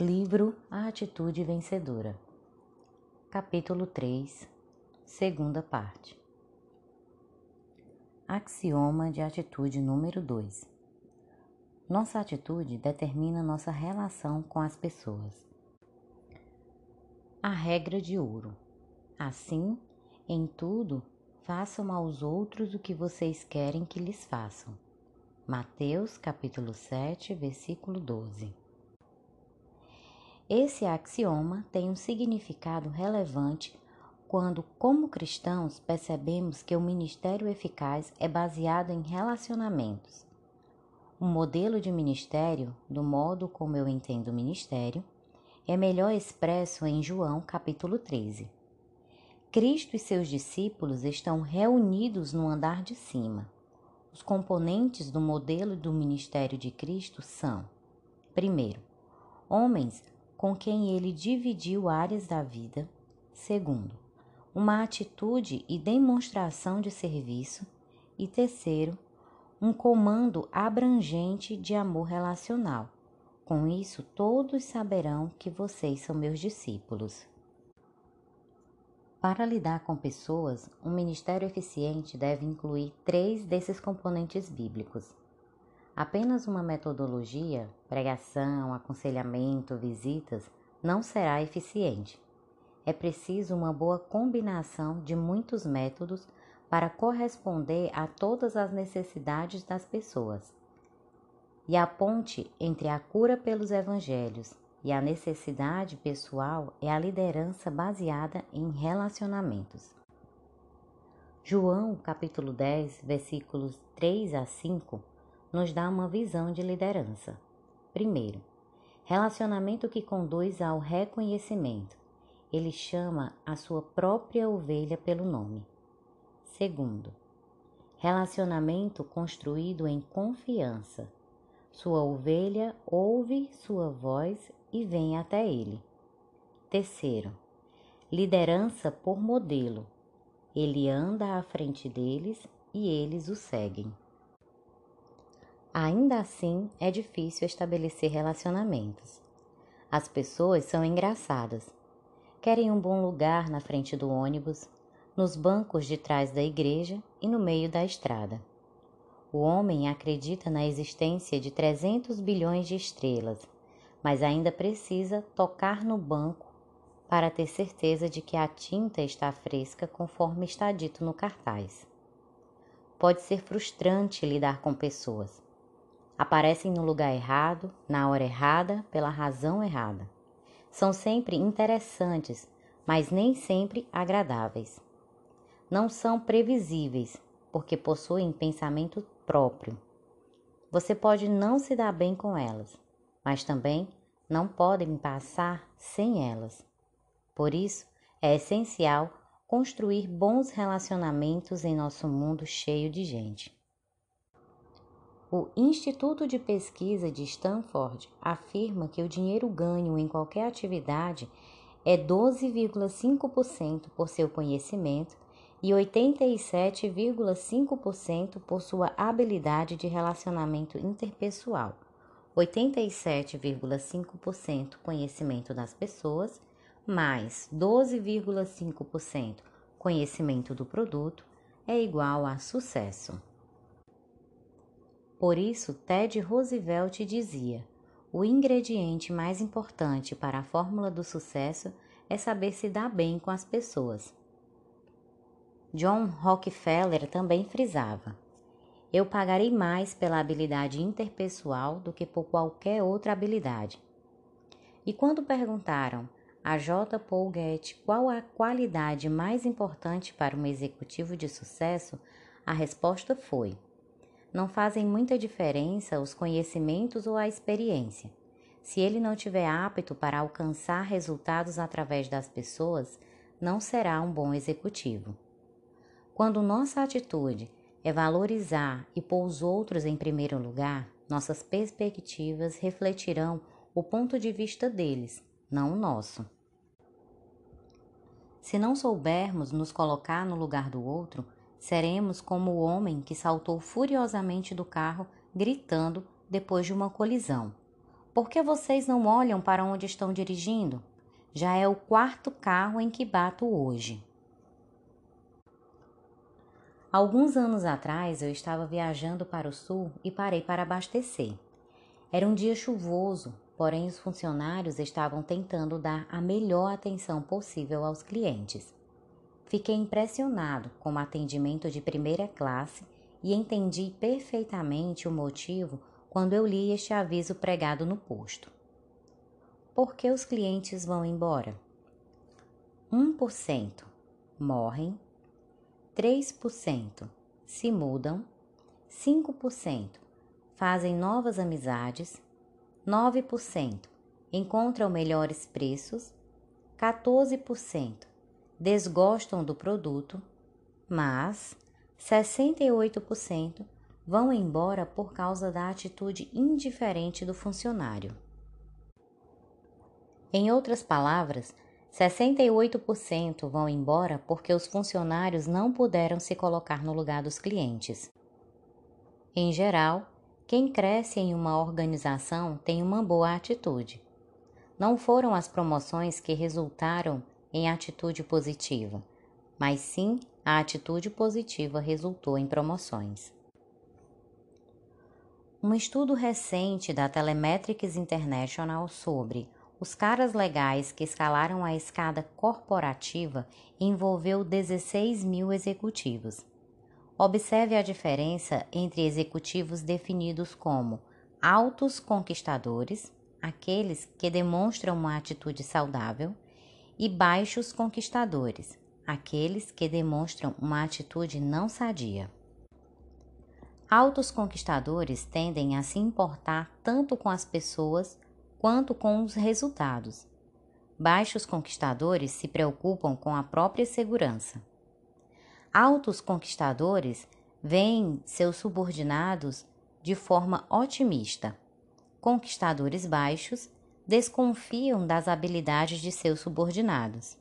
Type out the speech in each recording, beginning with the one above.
Livro A Atitude Vencedora, Capítulo 3, Segunda parte. Axioma de atitude número 2. Nossa atitude determina nossa relação com as pessoas. A regra de ouro. Assim, em tudo, façam aos outros o que vocês querem que lhes façam. Mateus capítulo 7, versículo 12. Esse axioma tem um significado relevante quando, como cristãos, percebemos que o ministério eficaz é baseado em relacionamentos. O modelo de ministério, do modo como eu entendo ministério, é melhor expresso em João capítulo 13. Cristo e seus discípulos estão reunidos no andar de cima. Os componentes do modelo do ministério de Cristo são: primeiro, homens com quem ele dividiu áreas da vida. Segundo, uma atitude e demonstração de serviço. E terceiro, um comando abrangente de amor relacional. Com isso, todos saberão que vocês são meus discípulos. Para lidar com pessoas, um ministério eficiente deve incluir três desses componentes bíblicos. Apenas uma metodologia, pregação, aconselhamento, visitas, não será eficiente. É preciso uma boa combinação de muitos métodos para corresponder a todas as necessidades das pessoas. E a ponte entre a cura pelos evangelhos e a necessidade pessoal é a liderança baseada em relacionamentos. João, capítulo 10, versículos 3 a 5, nos dá uma visão de liderança. Primeiro, relacionamento que conduz ao reconhecimento. Ele chama a sua própria ovelha pelo nome. Segundo, relacionamento construído em confiança. Sua ovelha ouve sua voz e vem até ele. Terceiro, liderança por modelo. Ele anda à frente deles e eles o seguem. Ainda assim, é difícil estabelecer relacionamentos. As pessoas são engraçadas. Querem um bom lugar na frente do ônibus, nos bancos de trás da igreja e no meio da estrada. O homem acredita na existência de 300 bilhões de estrelas, mas ainda precisa tocar no banco para ter certeza de que a tinta está fresca conforme está dito no cartaz. Pode ser frustrante lidar com pessoas. Aparecem no lugar errado, na hora errada, pela razão errada. São sempre interessantes, mas nem sempre agradáveis. Não são previsíveis, porque possuem pensamento próprio. Você pode não se dar bem com elas, mas também não podem passar sem elas. Por isso, é essencial construir bons relacionamentos em nosso mundo cheio de gente. O Instituto de Pesquisa de Stanford afirma que o dinheiro ganho em qualquer atividade é 12,5% por seu conhecimento e 87,5% por sua habilidade de relacionamento interpessoal, 87,5% conhecimento das pessoas, mais 12,5% conhecimento do produto é igual a sucesso. Por isso, Ted Roosevelt dizia: o ingrediente mais importante para a fórmula do sucesso é saber se dar bem com as pessoas. John Rockefeller também frisava: Eu pagarei mais pela habilidade interpessoal do que por qualquer outra habilidade. E quando perguntaram a J. Paul Getty qual a qualidade mais importante para um executivo de sucesso, a resposta foi: Não fazem muita diferença os conhecimentos ou a experiência. Se ele não tiver apto para alcançar resultados através das pessoas, não será um bom executivo. Quando nossa atitude é valorizar e pôr os outros em primeiro lugar, nossas perspectivas refletirão o ponto de vista deles, não o nosso. Se não soubermos nos colocar no lugar do outro, seremos como o homem que saltou furiosamente do carro, gritando depois de uma colisão. Por que vocês não olham para onde estão dirigindo? Já é o quarto carro em que bato hoje. Alguns anos atrás eu estava viajando para o sul e parei para abastecer. Era um dia chuvoso, porém os funcionários estavam tentando dar a melhor atenção possível aos clientes. Fiquei impressionado com o atendimento de primeira classe e entendi perfeitamente o motivo quando eu li este aviso pregado no posto. Por que os clientes vão embora? 1% morrem, 3% se mudam, 5% fazem novas amizades, 9% encontram melhores preços, 14% desgostam do produto, mas 68% vão embora por causa da atitude indiferente do funcionário. Em outras palavras, 68% vão embora porque os funcionários não puderam se colocar no lugar dos clientes. Em geral, quem cresce em uma organização tem uma boa atitude. Não foram as promoções que resultaram em atitude positiva, mas sim a atitude positiva resultou em promoções. Um estudo recente da Telemetrics International sobre os caras legais que escalaram a escada corporativa envolveu 16 mil executivos. Observe a diferença entre executivos definidos como altos conquistadores, aqueles que demonstram uma atitude saudável, e baixos conquistadores, aqueles que demonstram uma atitude não sadia. Altos conquistadores tendem a se importar tanto com as pessoas quanto com os resultados. Baixos conquistadores se preocupam com a própria segurança. Altos conquistadores veem seus subordinados de forma otimista. Conquistadores baixos desconfiam das habilidades de seus subordinados.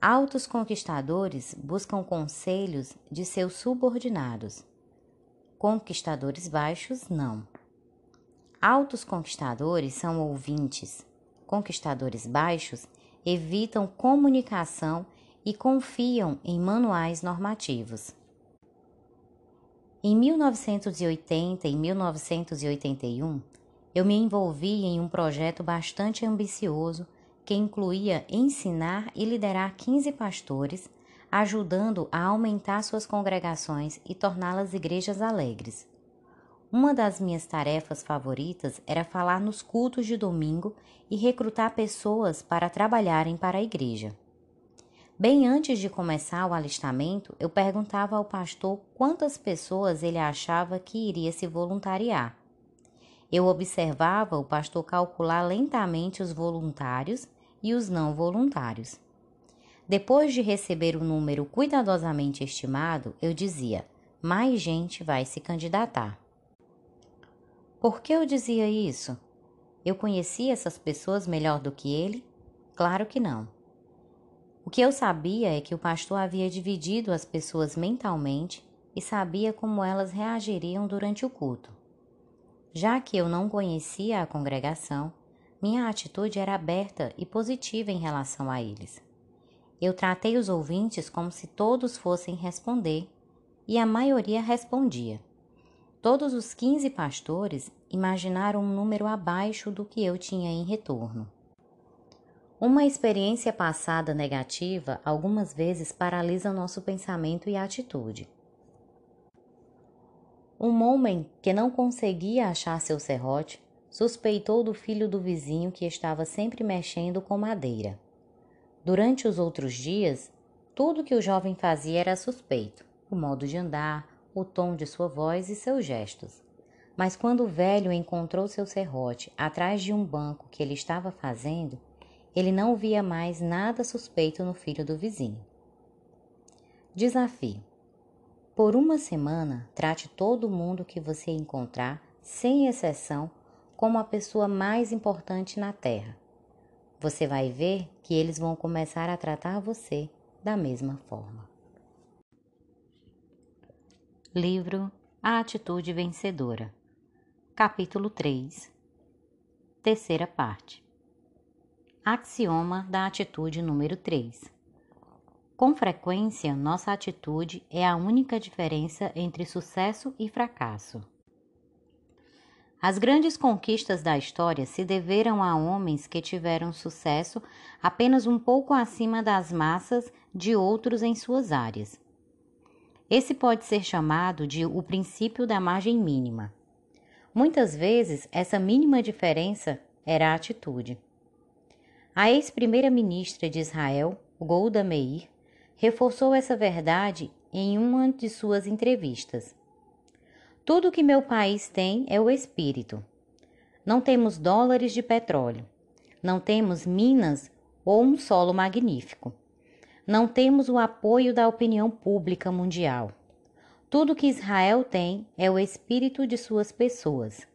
Altos conquistadores buscam conselhos de seus subordinados. Conquistadores baixos, não. Altos conquistadores são ouvintes. Conquistadores baixos evitam comunicação e confiam em manuais normativos. Em 1980 e 1981, eu me envolvi em um projeto bastante ambicioso que incluía ensinar e liderar 15 pastores ajudando a aumentar suas congregações e torná-las igrejas alegres. Uma das minhas tarefas favoritas era falar nos cultos de domingo e recrutar pessoas para trabalharem para a igreja. Bem antes de começar o alistamento, eu perguntava ao pastor quantas pessoas ele achava que iria se voluntariar. Eu observava o pastor calcular lentamente os voluntários e os não voluntários. Depois de receber o número cuidadosamente estimado, eu dizia: mais gente vai se candidatar. Por que eu dizia isso? Eu conhecia essas pessoas melhor do que ele? Claro que não. O que eu sabia é que o pastor havia dividido as pessoas mentalmente e sabia como elas reagiriam durante o culto. Já que eu não conhecia a congregação, minha atitude era aberta e positiva em relação a eles. Eu tratei os ouvintes como se todos fossem responder, e a maioria respondia. Todos os quinze pastores imaginaram um número abaixo do que eu tinha em retorno. Uma experiência passada negativa algumas vezes paralisa nosso pensamento e atitude. Um homem que não conseguia achar seu serrote suspeitou do filho do vizinho que estava sempre mexendo com madeira. Durante os outros dias, tudo que o jovem fazia era suspeito: o modo de andar, o tom de sua voz e seus gestos. Mas quando o velho encontrou seu serrote atrás de um banco que ele estava fazendo, ele não via mais nada suspeito no filho do vizinho. Desafio: Por uma semana, trate todo mundo que você encontrar, sem exceção, como a pessoa mais importante na Terra você vai ver que eles vão começar a tratar você da mesma forma. Livro A Atitude Vencedora, Capítulo 3 terceira parte. Axioma da atitude número 3. Com frequência, nossa atitude é a única diferença entre sucesso e fracasso. As grandes conquistas da história se deveram a homens que tiveram sucesso apenas um pouco acima das massas de outros em suas áreas. Esse pode ser chamado de o princípio da margem mínima. Muitas vezes, essa mínima diferença era a atitude. A ex-primeira-ministra de Israel, Golda Meir, reforçou essa verdade em uma de suas entrevistas. Tudo que meu país tem é o espírito. Não temos dólares de petróleo. Não temos minas ou um solo magnífico. Não temos o apoio da opinião pública mundial. Tudo que Israel tem é o espírito de suas pessoas.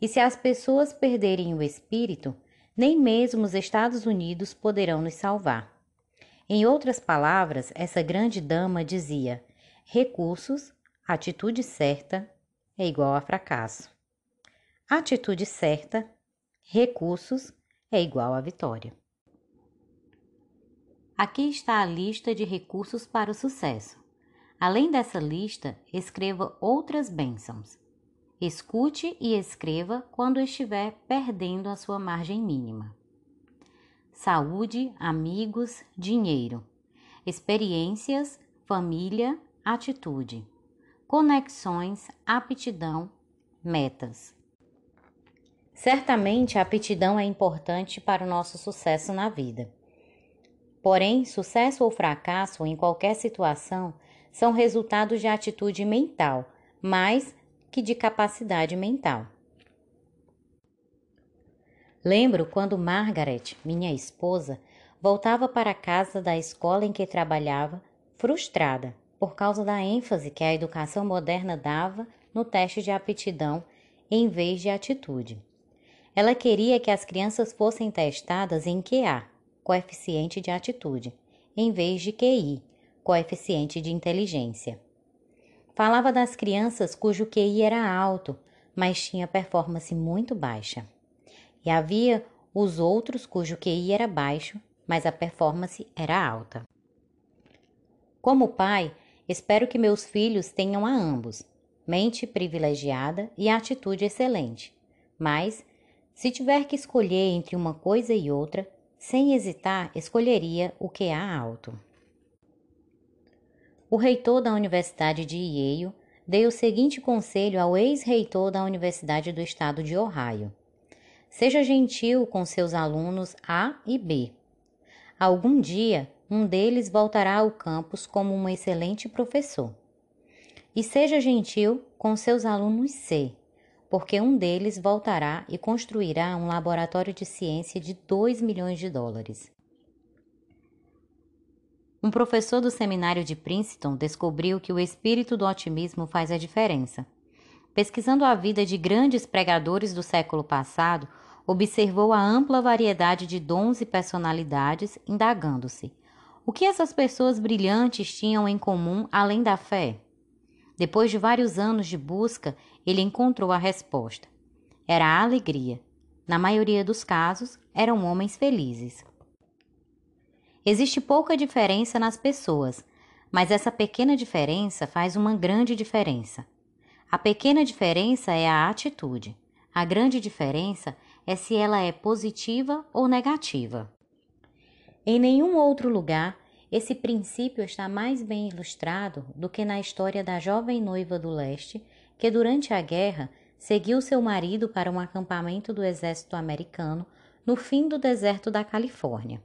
E se as pessoas perderem o espírito, nem mesmo os Estados Unidos poderão nos salvar. Em outras palavras, essa grande dama dizia: recursos, atitude certa, é igual a fracasso. Atitude certa, recursos, é igual a vitória. Aqui está a lista de recursos para o sucesso. Além dessa lista, escreva outras bênçãos. Escute e escreva quando estiver perdendo a sua margem mínima. Saúde, amigos, dinheiro, experiências, família, atitude conexões, aptidão, metas. Certamente a aptidão é importante para o nosso sucesso na vida. Porém, sucesso ou fracasso em qualquer situação são resultados de atitude mental, mais que de capacidade mental. Lembro quando Margaret, minha esposa, voltava para casa da escola em que trabalhava, frustrada por causa da ênfase que a educação moderna dava no teste de aptidão em vez de atitude. Ela queria que as crianças fossem testadas em QA, coeficiente de atitude, em vez de QI, coeficiente de inteligência. Falava das crianças cujo QI era alto, mas tinha performance muito baixa. E havia os outros cujo QI era baixo, mas a performance era alta. Como pai, Espero que meus filhos tenham a ambos, mente privilegiada e atitude excelente. Mas, se tiver que escolher entre uma coisa e outra, sem hesitar, escolheria o que há alto. O reitor da Universidade de Yale deu o seguinte conselho ao ex-reitor da Universidade do Estado de Ohio: Seja gentil com seus alunos A e B. Algum dia um deles voltará ao campus como um excelente professor. E seja gentil com seus alunos C, porque um deles voltará e construirá um laboratório de ciência de 2 milhões de dólares. Um professor do seminário de Princeton descobriu que o espírito do otimismo faz a diferença. Pesquisando a vida de grandes pregadores do século passado, observou a ampla variedade de dons e personalidades, indagando-se: o que essas pessoas brilhantes tinham em comum além da fé? Depois de vários anos de busca, ele encontrou a resposta. Era a alegria. Na maioria dos casos, eram homens felizes. Existe pouca diferença nas pessoas, mas essa pequena diferença faz uma grande diferença. A pequena diferença é a atitude. A grande diferença é se ela é positiva ou negativa. Em nenhum outro lugar esse princípio está mais bem ilustrado do que na história da jovem noiva do leste que, durante a guerra, seguiu seu marido para um acampamento do exército americano no fim do deserto da Califórnia.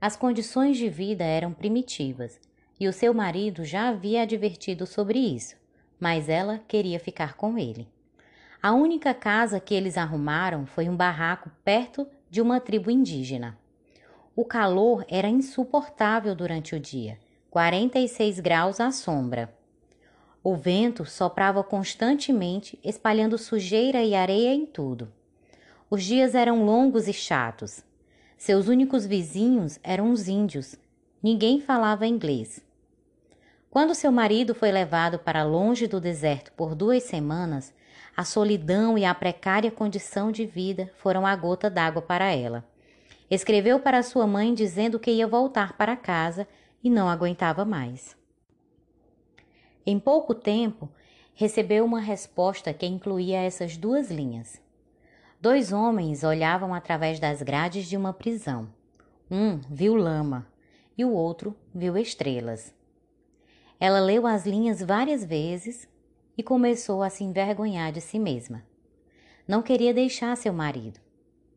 As condições de vida eram primitivas e o seu marido já havia advertido sobre isso, mas ela queria ficar com ele. A única casa que eles arrumaram foi um barraco perto de uma tribo indígena. O calor era insuportável durante o dia, 46 graus à sombra. O vento soprava constantemente, espalhando sujeira e areia em tudo. Os dias eram longos e chatos. Seus únicos vizinhos eram os índios. Ninguém falava inglês. Quando seu marido foi levado para longe do deserto por duas semanas, A solidão e a precária condição de vida foram a gota d'água para ela. Escreveu para sua mãe dizendo que ia voltar para casa e não aguentava mais. Em pouco tempo, recebeu uma resposta que incluía essas duas linhas. Dois homens olhavam através das grades de uma prisão. Um viu lama e o outro viu estrelas. Ela leu as linhas várias vezes e começou a se envergonhar de si mesma. Não queria deixar seu marido.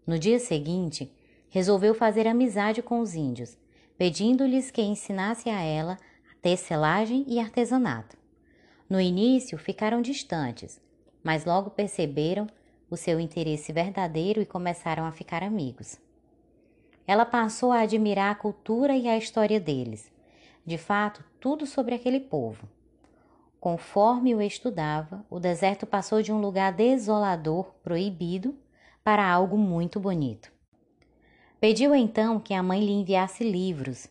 No dia seguinte, resolveu fazer amizade com os índios, pedindo-lhes que ensinasse a ela a tecelagem e artesanato. No início ficaram distantes, mas logo perceberam o seu interesse verdadeiro e começaram a ficar amigos. Ela passou a admirar a cultura e a história deles, de fato, tudo sobre aquele povo. Conforme o estudava, o deserto passou de um lugar desolador, proibido, para algo muito bonito. Pediu então que a mãe lhe enviasse livros,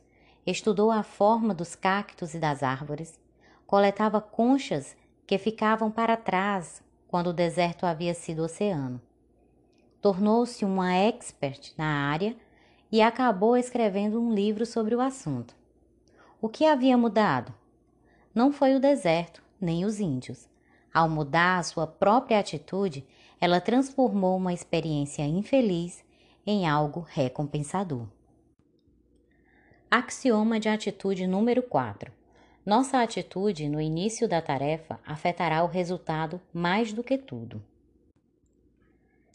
estudou a forma dos cactos e das árvores, coletava conchas que ficavam para trás quando o deserto havia sido oceano. Tornou-se uma expert na área e acabou escrevendo um livro sobre o assunto. O que havia mudado? Não foi o deserto, nem os índios. Ao mudar a sua própria atitude, ela transformou uma experiência infeliz em algo recompensador. Axioma de atitude número 4. Nossa atitude no início da tarefa afetará o resultado mais do que tudo.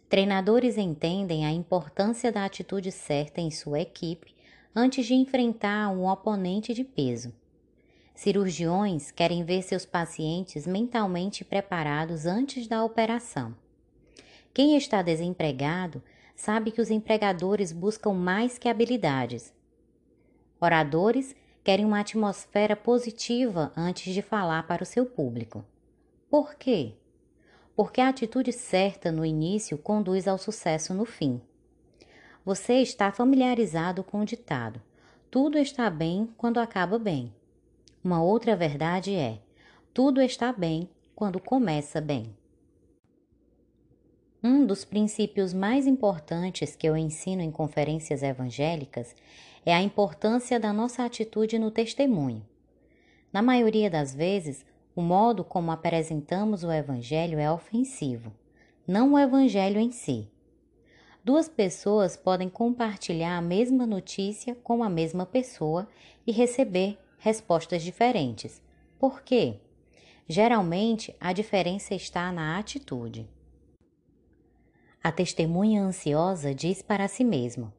Treinadores entendem a importância da atitude certa em sua equipe antes de enfrentar um oponente de peso. Cirurgiões querem ver seus pacientes mentalmente preparados antes da operação. Quem está desempregado sabe que os empregadores buscam mais que habilidades. Oradores querem uma atmosfera positiva antes de falar para o seu público. Por quê? Porque a atitude certa no início conduz ao sucesso no fim. Você está familiarizado com o ditado: tudo está bem quando acaba bem. Uma outra verdade é: tudo está bem quando começa bem. Um dos princípios mais importantes que eu ensino em conferências evangélicas é a importância da nossa atitude no testemunho. Na maioria das vezes, o modo como apresentamos o Evangelho é ofensivo, não o Evangelho em si. Duas pessoas podem compartilhar a mesma notícia com a mesma pessoa e receber respostas diferentes. Por quê? Geralmente, a diferença está na atitude. A testemunha ansiosa diz para si mesma: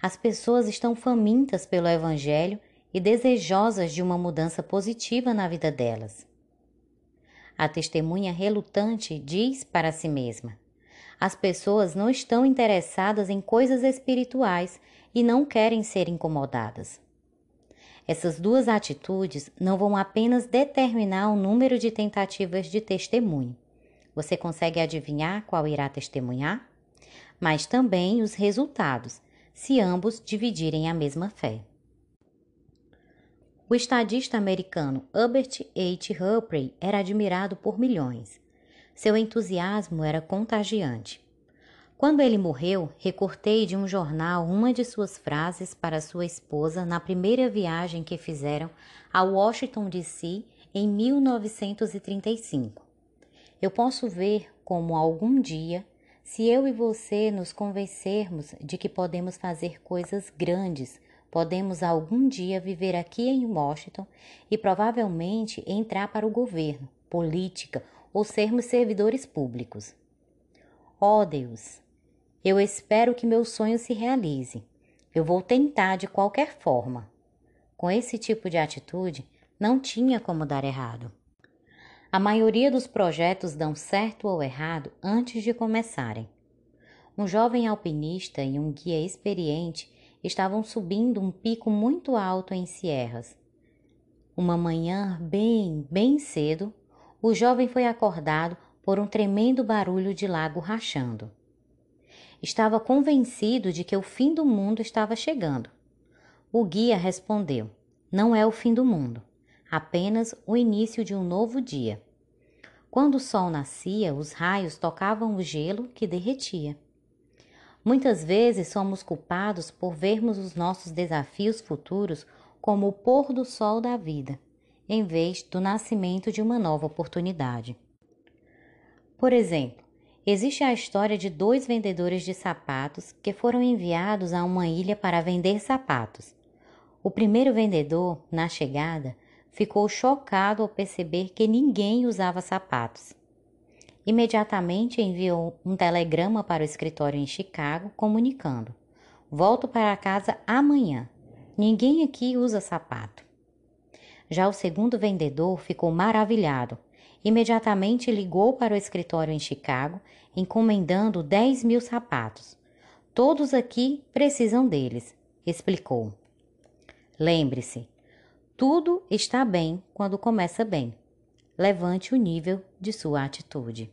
As pessoas estão famintas pelo Evangelho e desejosas de uma mudança positiva na vida delas. A testemunha relutante diz para si mesma: as pessoas não estão interessadas em coisas espirituais e não querem ser incomodadas. Essas duas atitudes não vão apenas determinar o número de tentativas de testemunho. Você consegue adivinhar qual irá testemunhar? Mas também os resultados, se ambos dividirem a mesma fé. O estadista americano Hubert H. Humphrey era admirado por milhões. Seu entusiasmo era contagiante. Quando ele morreu, recortei de um jornal uma de suas frases para sua esposa na primeira viagem que fizeram a Washington DC em 1935. Eu posso ver como algum dia, se eu e você nos convencermos de que podemos fazer coisas grandes, podemos algum dia viver aqui em Washington e provavelmente entrar para o governo, política ou sermos servidores públicos. Ó oh Deus, eu espero que meu sonho se realize. Eu vou tentar de qualquer forma. Com esse tipo de atitude, não tinha como dar errado. A maioria dos projetos dão certo ou errado antes de começarem. Um jovem alpinista e um guia experiente estavam subindo um pico muito alto em Sierras. Uma manhã bem, bem cedo, o jovem foi acordado por um tremendo barulho de lago rachando. Estava convencido de que o fim do mundo estava chegando. O guia respondeu: Não é o fim do mundo, apenas o início de um novo dia. Quando o sol nascia, os raios tocavam o gelo que derretia. Muitas vezes somos culpados por vermos os nossos desafios futuros como o pôr do sol da vida, em vez do nascimento de uma nova oportunidade. Por exemplo, existe a história de dois vendedores de sapatos que foram enviados a uma ilha para vender sapatos. O primeiro vendedor, na chegada, ficou chocado ao perceber que ninguém usava sapatos. Imediatamente enviou um telegrama para o escritório em Chicago comunicando: Volto para casa amanhã. Ninguém aqui usa sapato. Já o segundo vendedor ficou maravilhado. Imediatamente ligou para o escritório em Chicago, encomendando 10 mil sapatos. Todos aqui precisam deles, explicou. Lembre-se, tudo está bem quando começa bem. Levante o nível de sua atitude.